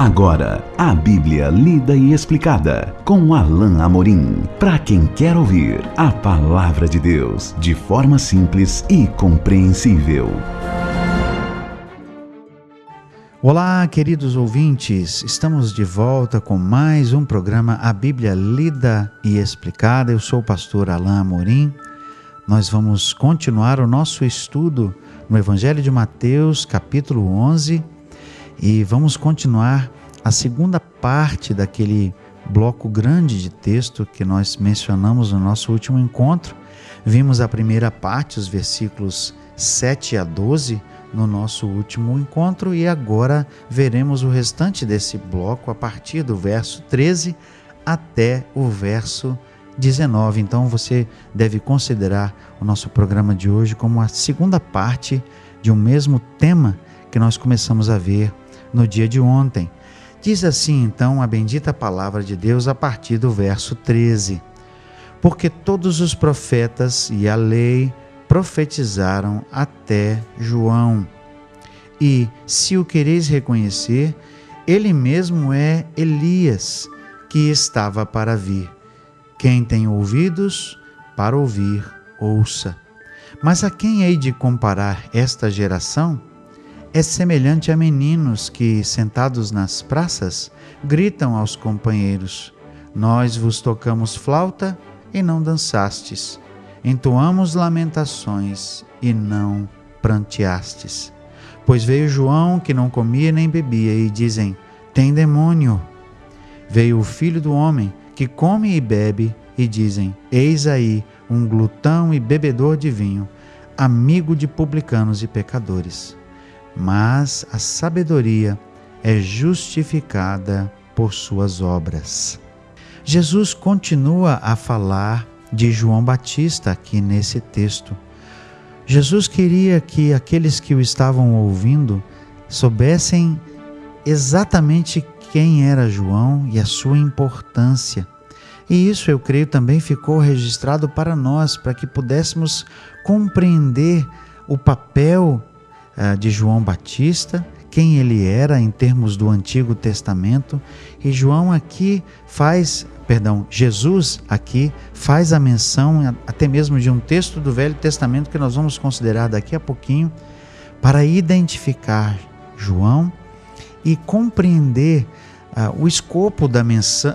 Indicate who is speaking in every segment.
Speaker 1: Agora, a Bíblia lida e explicada com Alain Amorim. Para quem quer ouvir a palavra de Deus de forma simples e compreensível.
Speaker 2: Olá, queridos ouvintes. Estamos de volta com mais um programa A Bíblia lida e explicada. Eu sou o pastor Alain Amorim. Nós vamos continuar o nosso estudo no Evangelho de Mateus, capítulo 11, e vamos continuar a segunda parte daquele bloco grande de texto que nós mencionamos no nosso último encontro. Vimos a primeira parte, os versículos 7 a 12, no nosso último encontro, e agora veremos o restante desse bloco a partir do verso 13 até o verso 19. Então você deve considerar o nosso programa de hoje como a segunda parte de um mesmo tema que nós começamos a ver no dia de ontem. Diz assim então a bendita palavra de Deus a partir do verso 13: Porque todos os profetas e a lei profetizaram até João. E, se o quereis reconhecer, ele mesmo é Elias, que estava para vir. Quem tem ouvidos para ouvir, ouça. Mas a quem hei de comparar esta geração? É semelhante a meninos que, sentados nas praças, gritam aos companheiros: Nós vos tocamos flauta e não dançastes, entoamos lamentações e não pranteastes. Pois veio João que não comia nem bebia, e dizem: Tem demônio. Veio o filho do homem que come e bebe, e dizem: Eis aí um glutão e bebedor de vinho, amigo de publicanos e pecadores. Mas a sabedoria é justificada por suas obras. Jesus continua a falar de João Batista aqui nesse texto. Jesus queria que aqueles que o estavam ouvindo soubessem exatamente quem era João e a sua importância. E isso, eu creio, também ficou registrado para nós, para que pudéssemos compreender o papel de João Batista, quem ele era em termos do Antigo Testamento. E João aqui faz, perdão, Jesus aqui faz a menção até mesmo de um texto do Velho Testamento que nós vamos considerar daqui a pouquinho, para identificar João e compreender uh, o escopo da,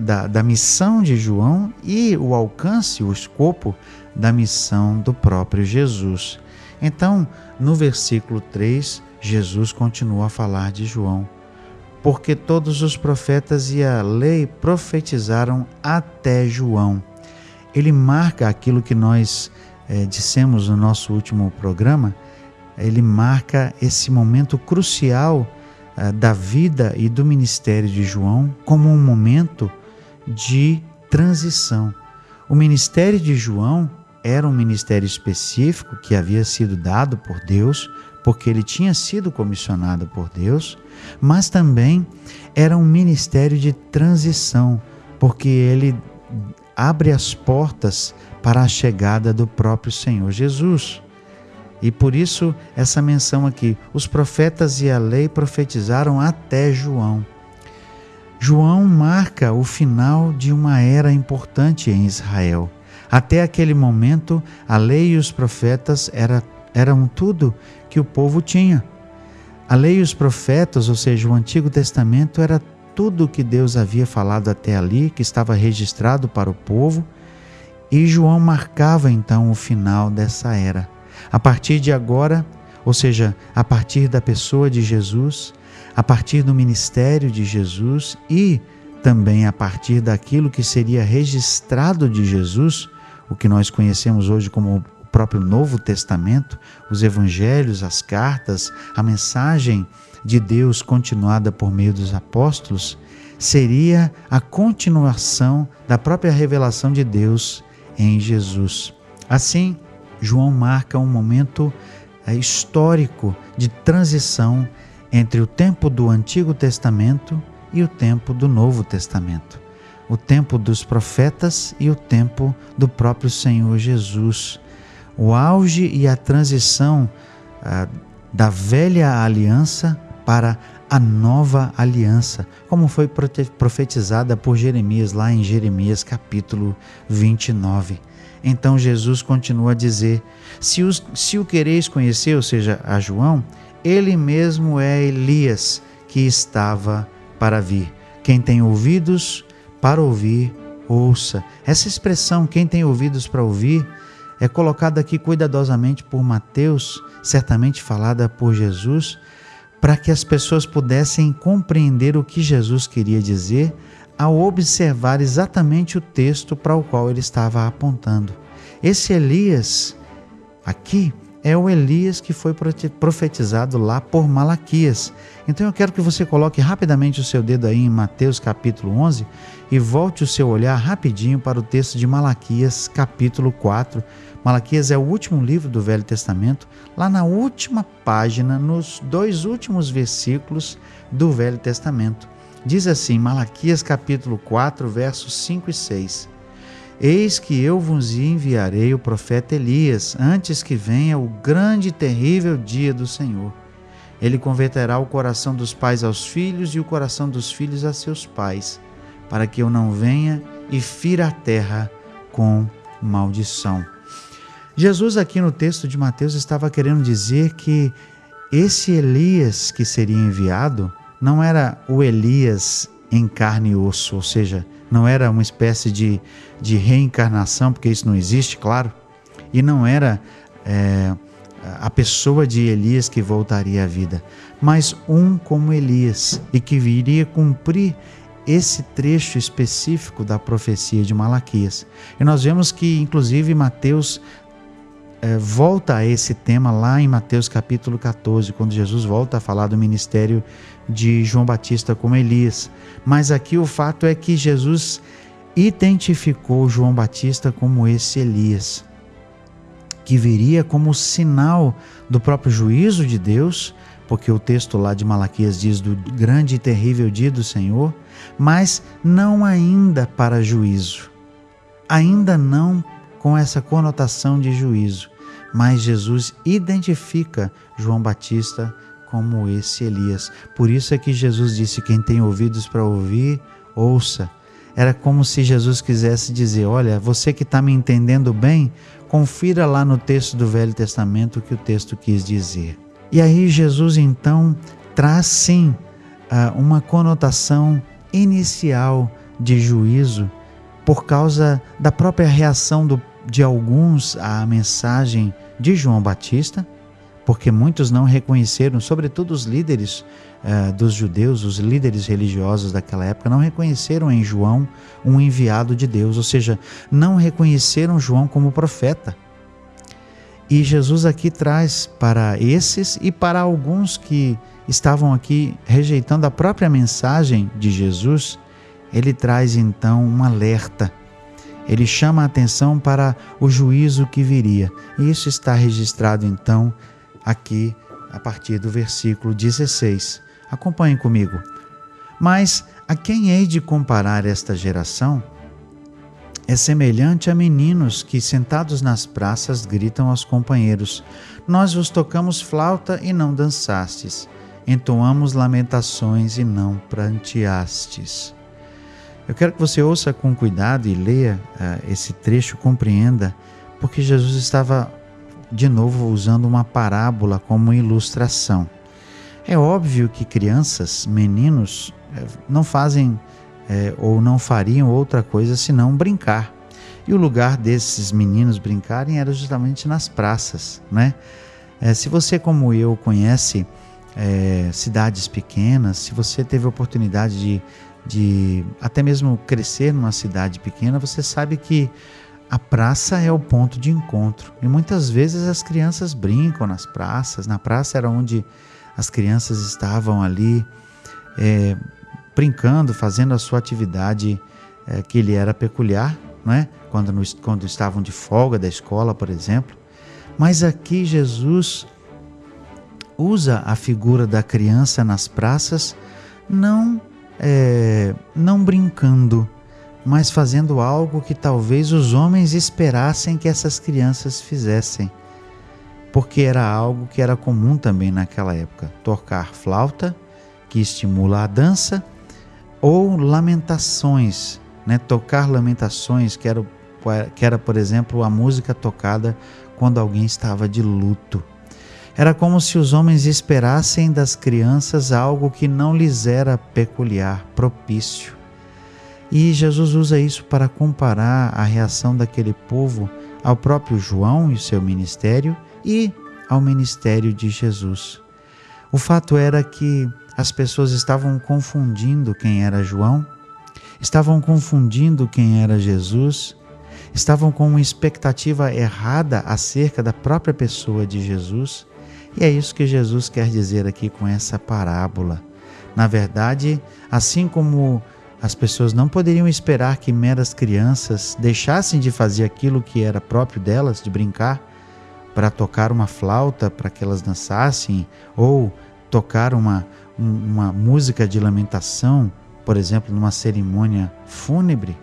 Speaker 2: da, da missão de João e o alcance, o escopo da missão do próprio Jesus. Então, no versículo 3, Jesus continua a falar de João. Porque todos os profetas e a lei profetizaram até João. Ele marca aquilo que nós é, dissemos no nosso último programa, ele marca esse momento crucial eh, da vida e do ministério de João como um momento de transição. O ministério de João era um ministério específico que havia sido dado por Deus, porque ele tinha sido comissionado por Deus, mas também era um ministério de transição, porque ele abre as portas para a chegada do próprio Senhor Jesus. E por isso essa menção aqui: os profetas e a lei profetizaram até João. João marca o final de uma era importante em Israel. Até aquele momento, a lei e os profetas era, eram tudo que o povo tinha. A lei e os profetas, ou seja, o Antigo Testamento, era tudo que Deus havia falado até ali, que estava registrado para o povo, e João marcava então o final dessa era. A partir de agora, ou seja, a partir da pessoa de Jesus, a partir do ministério de Jesus e também a partir daquilo que seria registrado de Jesus, o que nós conhecemos hoje como o próprio Novo Testamento, os evangelhos, as cartas, a mensagem de Deus continuada por meio dos apóstolos, seria a continuação da própria revelação de Deus em Jesus. Assim, João marca um momento é, histórico de transição entre o tempo do Antigo Testamento e o tempo do Novo Testamento, o tempo dos profetas e o tempo do próprio Senhor Jesus. O auge e a transição ah, da velha aliança para a nova aliança, como foi profetizada por Jeremias lá em Jeremias capítulo 29. Então Jesus continua a dizer: se, os, se o quereis conhecer, ou seja, a João, ele mesmo é Elias que estava para vir. Quem tem ouvidos para ouvir, ouça. Essa expressão, quem tem ouvidos para ouvir, é colocada aqui cuidadosamente por Mateus, certamente falada por Jesus, para que as pessoas pudessem compreender o que Jesus queria dizer ao observar exatamente o texto para o qual ele estava apontando. Esse Elias, aqui, é o Elias que foi profetizado lá por Malaquias. Então eu quero que você coloque rapidamente o seu dedo aí em Mateus capítulo 11 e volte o seu olhar rapidinho para o texto de Malaquias capítulo 4. Malaquias é o último livro do Velho Testamento, lá na última página, nos dois últimos versículos do Velho Testamento. Diz assim, Malaquias capítulo 4, versos 5 e 6. Eis que eu vos enviarei o profeta Elias, antes que venha o grande e terrível dia do Senhor. Ele converterá o coração dos pais aos filhos e o coração dos filhos a seus pais, para que eu não venha e fira a terra com maldição. Jesus, aqui no texto de Mateus, estava querendo dizer que esse Elias que seria enviado não era o Elias em carne e osso, ou seja, não era uma espécie de, de reencarnação, porque isso não existe, claro, e não era é, a pessoa de Elias que voltaria à vida, mas um como Elias e que viria cumprir esse trecho específico da profecia de Malaquias. E nós vemos que, inclusive, Mateus é, volta a esse tema lá em Mateus capítulo 14, quando Jesus volta a falar do ministério de João Batista como Elias. Mas aqui o fato é que Jesus identificou João Batista como esse Elias, que viria como sinal do próprio juízo de Deus, porque o texto lá de Malaquias diz do grande e terrível dia do Senhor, mas não ainda para juízo. Ainda não com essa conotação de juízo, mas Jesus identifica João Batista como esse Elias. Por isso é que Jesus disse: Quem tem ouvidos para ouvir, ouça. Era como se Jesus quisesse dizer: Olha, você que está me entendendo bem, confira lá no texto do Velho Testamento o que o texto quis dizer. E aí Jesus então traz sim ah, uma conotação inicial de juízo por causa da própria reação do, de alguns à mensagem de João Batista porque muitos não reconheceram, sobretudo os líderes uh, dos judeus, os líderes religiosos daquela época, não reconheceram em João um enviado de Deus, ou seja, não reconheceram João como profeta. E Jesus aqui traz para esses e para alguns que estavam aqui rejeitando a própria mensagem de Jesus, ele traz então um alerta. Ele chama a atenção para o juízo que viria. E isso está registrado então aqui a partir do versículo 16. Acompanhe comigo. Mas a quem hei de comparar esta geração? É semelhante a meninos que, sentados nas praças, gritam aos companheiros: Nós vos tocamos flauta e não dançastes, entoamos lamentações e não pranteastes. Eu quero que você ouça com cuidado e leia uh, esse trecho, compreenda, porque Jesus estava de novo usando uma parábola como ilustração. É óbvio que crianças, meninos, eh, não fazem é, ou não fariam outra coisa senão brincar. E o lugar desses meninos brincarem era justamente nas praças, né? É, se você, como eu, conhece é, cidades pequenas, se você teve a oportunidade de, de até mesmo crescer numa cidade pequena, você sabe que a praça é o ponto de encontro e muitas vezes as crianças brincam nas praças. Na praça era onde as crianças estavam ali é, brincando, fazendo a sua atividade é, que lhe era peculiar, não é? quando, no, quando estavam de folga da escola, por exemplo. Mas aqui Jesus usa a figura da criança nas praças, não, é, não brincando, mas fazendo algo que talvez os homens esperassem que essas crianças fizessem. porque era algo que era comum também naquela época: tocar flauta, que estimula a dança, ou lamentações, né? tocar lamentações, que era, que era, por exemplo, a música tocada quando alguém estava de luto. Era como se os homens esperassem das crianças algo que não lhes era peculiar, propício. E Jesus usa isso para comparar a reação daquele povo ao próprio João e seu ministério e ao ministério de Jesus. O fato era que as pessoas estavam confundindo quem era João, estavam confundindo quem era Jesus, estavam com uma expectativa errada acerca da própria pessoa de Jesus. E é isso que Jesus quer dizer aqui com essa parábola. Na verdade, assim como as pessoas não poderiam esperar que meras crianças deixassem de fazer aquilo que era próprio delas, de brincar, para tocar uma flauta para que elas dançassem, ou tocar uma, uma música de lamentação, por exemplo, numa cerimônia fúnebre,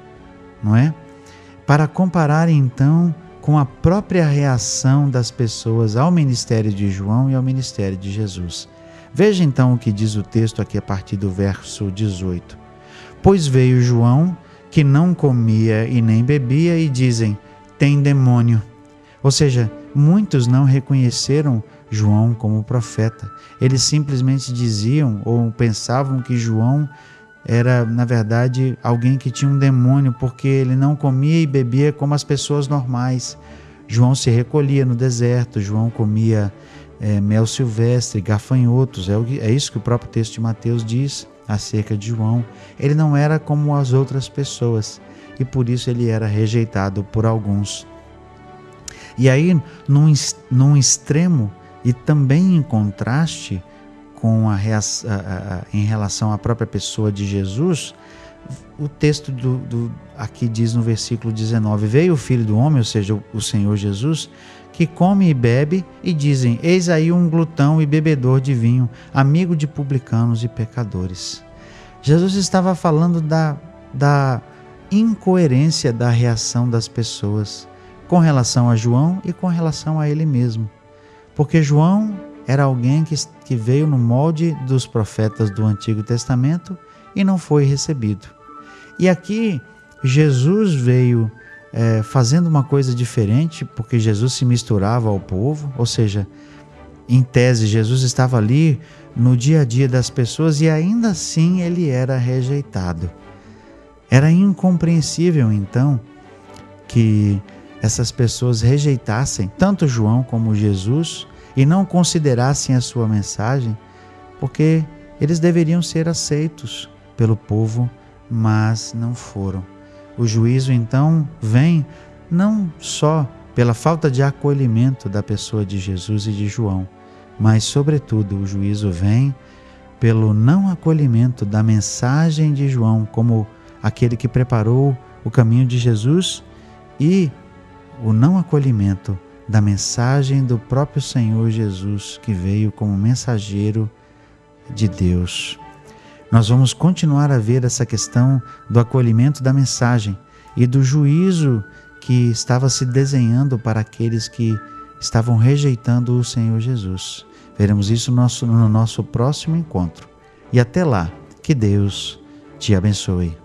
Speaker 2: não é? Para comparar então com a própria reação das pessoas ao ministério de João e ao ministério de Jesus. Veja então o que diz o texto aqui a partir do verso 18. Pois veio João, que não comia e nem bebia, e dizem: tem demônio. Ou seja, muitos não reconheceram João como profeta. Eles simplesmente diziam ou pensavam que João era, na verdade, alguém que tinha um demônio, porque ele não comia e bebia como as pessoas normais. João se recolhia no deserto, João comia é, mel silvestre, gafanhotos, é, é isso que o próprio texto de Mateus diz acerca de João. Ele não era como as outras pessoas e por isso ele era rejeitado por alguns. E aí, num, num extremo e também em contraste com a, a, a, em relação à própria pessoa de Jesus, o texto do, do, aqui diz no versículo 19: Veio o filho do homem, ou seja, o, o Senhor Jesus, que come e bebe, e dizem: Eis aí um glutão e bebedor de vinho, amigo de publicanos e pecadores. Jesus estava falando da, da incoerência da reação das pessoas com relação a João e com relação a ele mesmo. Porque João era alguém que, que veio no molde dos profetas do Antigo Testamento e não foi recebido. E aqui Jesus veio é, fazendo uma coisa diferente, porque Jesus se misturava ao povo, ou seja, em tese, Jesus estava ali no dia a dia das pessoas e ainda assim ele era rejeitado. Era incompreensível então que essas pessoas rejeitassem tanto João como Jesus e não considerassem a sua mensagem, porque eles deveriam ser aceitos pelo povo, mas não foram. O juízo então vem não só pela falta de acolhimento da pessoa de Jesus e de João, mas, sobretudo, o juízo vem pelo não acolhimento da mensagem de João como aquele que preparou o caminho de Jesus e o não acolhimento da mensagem do próprio Senhor Jesus que veio como mensageiro de Deus. Nós vamos continuar a ver essa questão do acolhimento da mensagem e do juízo que estava se desenhando para aqueles que estavam rejeitando o Senhor Jesus. Veremos isso no nosso, no nosso próximo encontro. E até lá, que Deus te abençoe.